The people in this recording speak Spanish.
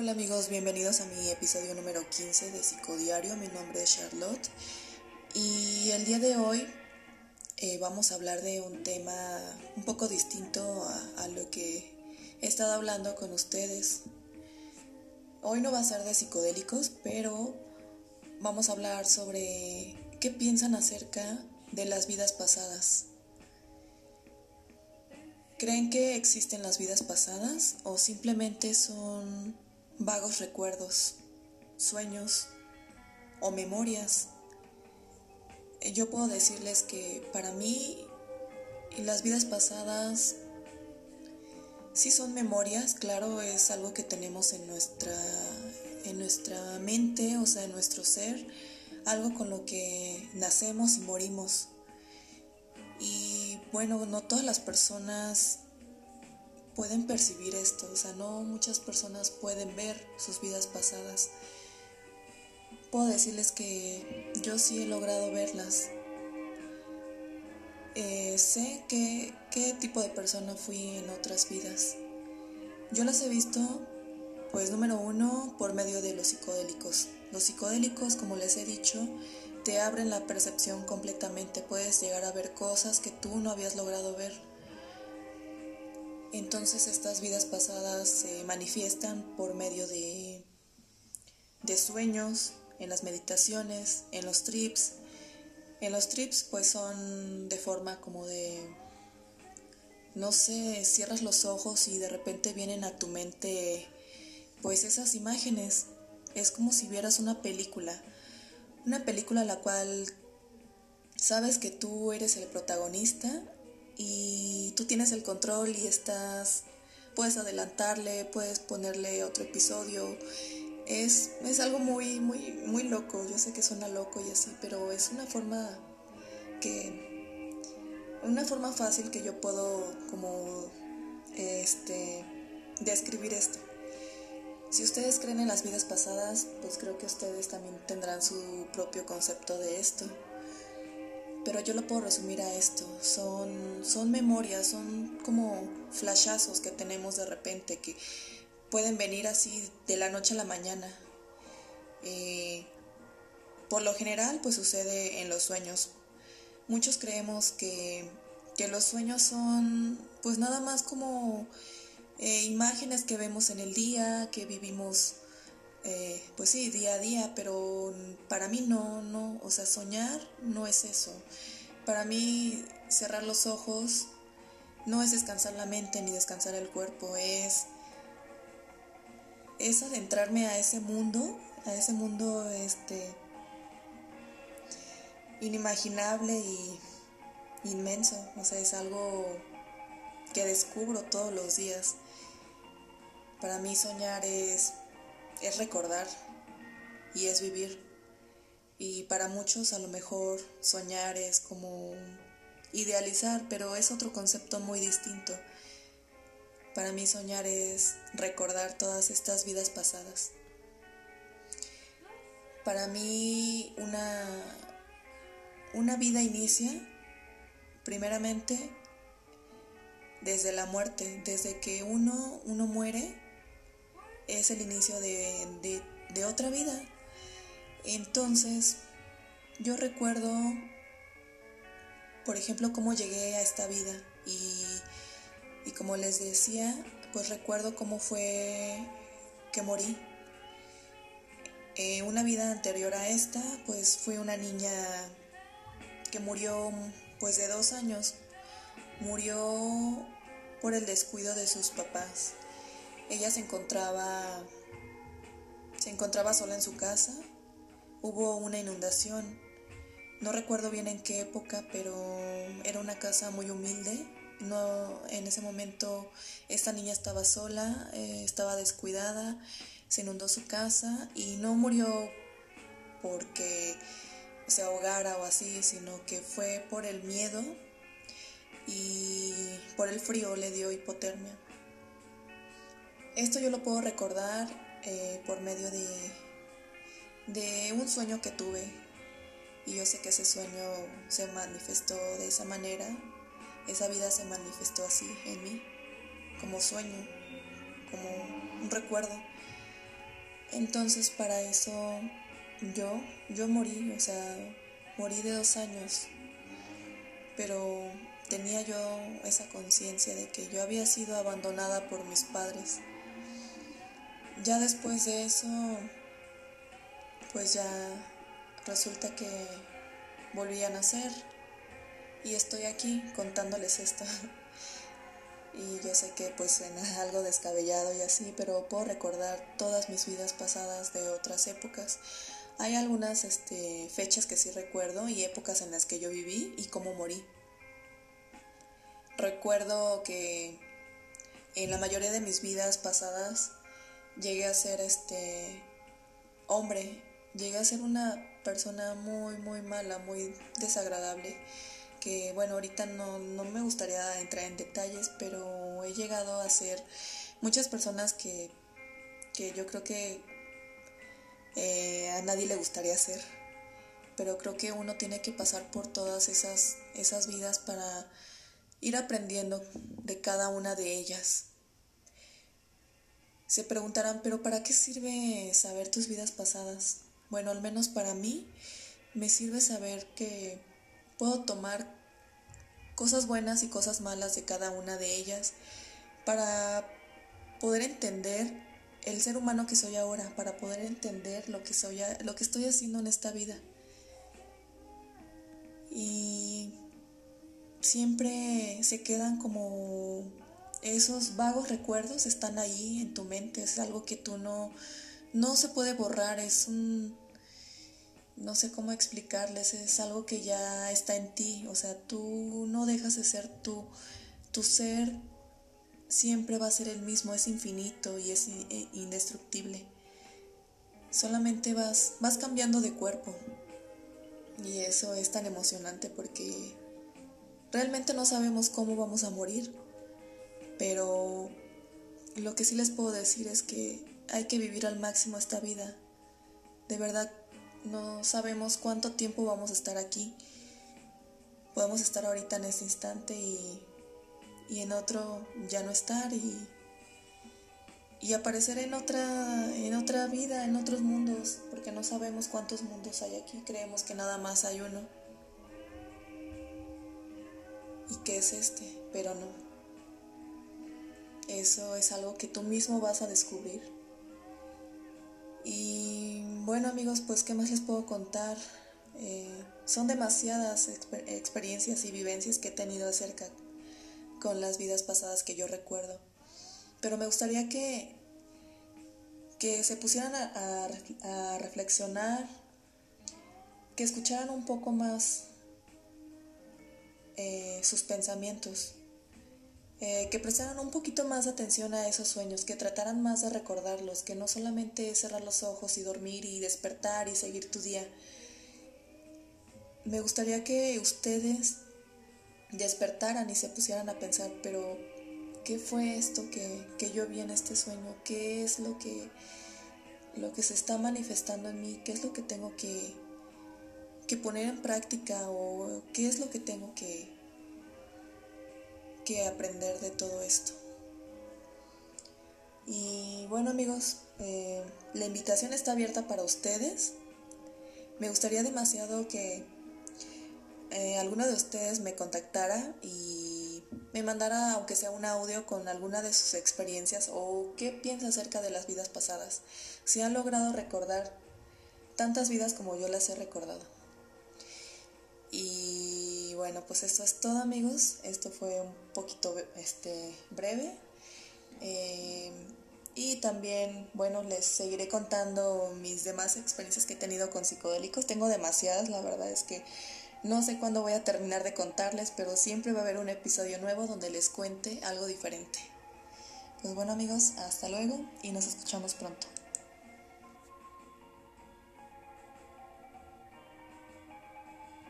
Hola amigos, bienvenidos a mi episodio número 15 de Psicodiario. Mi nombre es Charlotte y el día de hoy eh, vamos a hablar de un tema un poco distinto a, a lo que he estado hablando con ustedes. Hoy no va a ser de psicodélicos, pero vamos a hablar sobre qué piensan acerca de las vidas pasadas. ¿Creen que existen las vidas pasadas o simplemente son vagos recuerdos, sueños o memorias? Yo puedo decirles que para mí las vidas pasadas sí son memorias, claro, es algo que tenemos en nuestra, en nuestra mente, o sea, en nuestro ser, algo con lo que nacemos y morimos. Y bueno, no todas las personas pueden percibir esto, o sea, no muchas personas pueden ver sus vidas pasadas. Puedo decirles que yo sí he logrado verlas. Eh, sé que, qué tipo de persona fui en otras vidas. Yo las he visto, pues número uno, por medio de los psicodélicos. Los psicodélicos, como les he dicho, te abren la percepción completamente, puedes llegar a ver cosas que tú no habías logrado ver. Entonces estas vidas pasadas se manifiestan por medio de, de sueños, en las meditaciones, en los trips. En los trips pues son de forma como de, no sé, cierras los ojos y de repente vienen a tu mente pues esas imágenes. Es como si vieras una película una película la cual sabes que tú eres el protagonista y tú tienes el control y estás, puedes adelantarle, puedes ponerle otro episodio. Es, es algo muy, muy, muy loco. Yo sé que suena loco y así, pero es una forma que, una forma fácil que yo puedo como, este, describir esto. Si ustedes creen en las vidas pasadas, pues creo que ustedes también tendrán su propio concepto de esto. Pero yo lo puedo resumir a esto. Son, son memorias, son como flashazos que tenemos de repente que pueden venir así de la noche a la mañana. Eh, por lo general, pues sucede en los sueños. Muchos creemos que, que los sueños son pues nada más como eh, imágenes que vemos en el día, que vivimos, eh, pues sí, día a día, pero para mí no, no, o sea, soñar no es eso. Para mí cerrar los ojos no es descansar la mente ni descansar el cuerpo, es, es adentrarme a ese mundo, a ese mundo este inimaginable y inmenso, o sea, es algo que descubro todos los días. Para mí soñar es, es recordar y es vivir. Y para muchos a lo mejor soñar es como idealizar, pero es otro concepto muy distinto. Para mí soñar es recordar todas estas vidas pasadas. Para mí una, una vida inicia primeramente desde la muerte, desde que uno, uno muere es el inicio de, otra vida. Entonces, yo recuerdo, por ejemplo, cómo llegué a esta vida y, y como les decía, pues recuerdo cómo fue que morí. Eh, una vida anterior a esta, pues fui una niña que murió pues de dos años. Murió por el descuido de sus papás. Ella se encontraba se encontraba sola en su casa. Hubo una inundación. No recuerdo bien en qué época, pero era una casa muy humilde. No, en ese momento esta niña estaba sola, eh, estaba descuidada, se inundó su casa y no murió porque se ahogara o así, sino que fue por el miedo y por el frío le dio hipotermia. Esto yo lo puedo recordar eh, por medio de, de un sueño que tuve y yo sé que ese sueño se manifestó de esa manera, esa vida se manifestó así en mí, como sueño, como un recuerdo. Entonces para eso yo, yo morí, o sea, morí de dos años, pero tenía yo esa conciencia de que yo había sido abandonada por mis padres. Ya después de eso, pues ya resulta que volví a nacer y estoy aquí contándoles esto. y yo sé que pues suena algo descabellado y así, pero puedo recordar todas mis vidas pasadas de otras épocas. Hay algunas este, fechas que sí recuerdo y épocas en las que yo viví y cómo morí. Recuerdo que en la mayoría de mis vidas pasadas llegué a ser este hombre, llegué a ser una persona muy muy mala, muy desagradable que bueno, ahorita no, me gustaría entrar en detalles, pero he llegado a ser muchas personas que, yo creo que eh, a nadie le gustaría ser, pero creo que uno tiene que pasar por todas esas, esas vidas para ir aprendiendo de cada una de ellas. Se preguntarán, pero ¿para qué sirve saber tus vidas pasadas? Bueno, al menos para mí me sirve saber que puedo tomar cosas buenas y cosas malas de cada una de ellas para poder entender el ser humano que soy ahora, para poder entender lo que soy, lo que estoy haciendo en esta vida. Y siempre se quedan como esos vagos recuerdos están ahí en tu mente, es algo que tú no no se puede borrar, es un no sé cómo explicarles, es algo que ya está en ti, o sea, tú no dejas de ser tú, tu ser siempre va a ser el mismo, es infinito y es e, indestructible. Solamente vas, vas cambiando de cuerpo y eso es tan emocionante porque realmente no sabemos cómo vamos a morir, pero lo que sí les puedo decir es que hay que vivir al máximo esta vida. De verdad no sabemos cuánto tiempo vamos a estar aquí. Podemos estar ahorita en este instante y, en otro ya no estar y, y aparecer en otra, en otra vida, en otros mundos, porque no sabemos cuántos mundos hay aquí, creemos que nada más hay uno. ¿Y qué es este? Pero no. Eso es algo que tú mismo vas a descubrir. Y bueno amigos, pues qué más les puedo contar. Eh, son demasiadas experiencias y vivencias que he tenido acerca con las vidas pasadas que yo recuerdo. Pero me gustaría que, que se pusieran a reflexionar, que escucharan un poco más eh, sus pensamientos eh, que prestaran un poquito más atención a esos sueños, que trataran más de recordarlos, que no solamente cerrar los ojos y dormir y despertar y seguir tu día. Me gustaría que ustedes despertaran y se pusieran a pensar, pero ¿qué fue esto que, que yo vi en este sueño? ¿Qué es lo que, lo que se está manifestando en mí? ¿Qué es lo que tengo que, que poner en práctica o qué es lo que tengo que, aprender de todo esto. Y bueno amigos, eh, la invitación está abierta para ustedes. Me gustaría demasiado que eh, alguno de ustedes me contactara y me mandara, aunque sea un audio, con alguna de sus experiencias o qué piensa acerca de las vidas pasadas. Si han logrado recordar tantas vidas como yo las he recordado. Y bueno, pues esto es todo amigos. Esto fue un poquito este, breve. Eh, y también, bueno, les seguiré contando mis demás experiencias que he tenido con psicodélicos. Tengo demasiadas, la verdad es que no sé cuándo voy a terminar de contarles, pero siempre va a haber un episodio nuevo donde les cuente algo diferente. Pues bueno amigos, hasta luego y nos escuchamos pronto.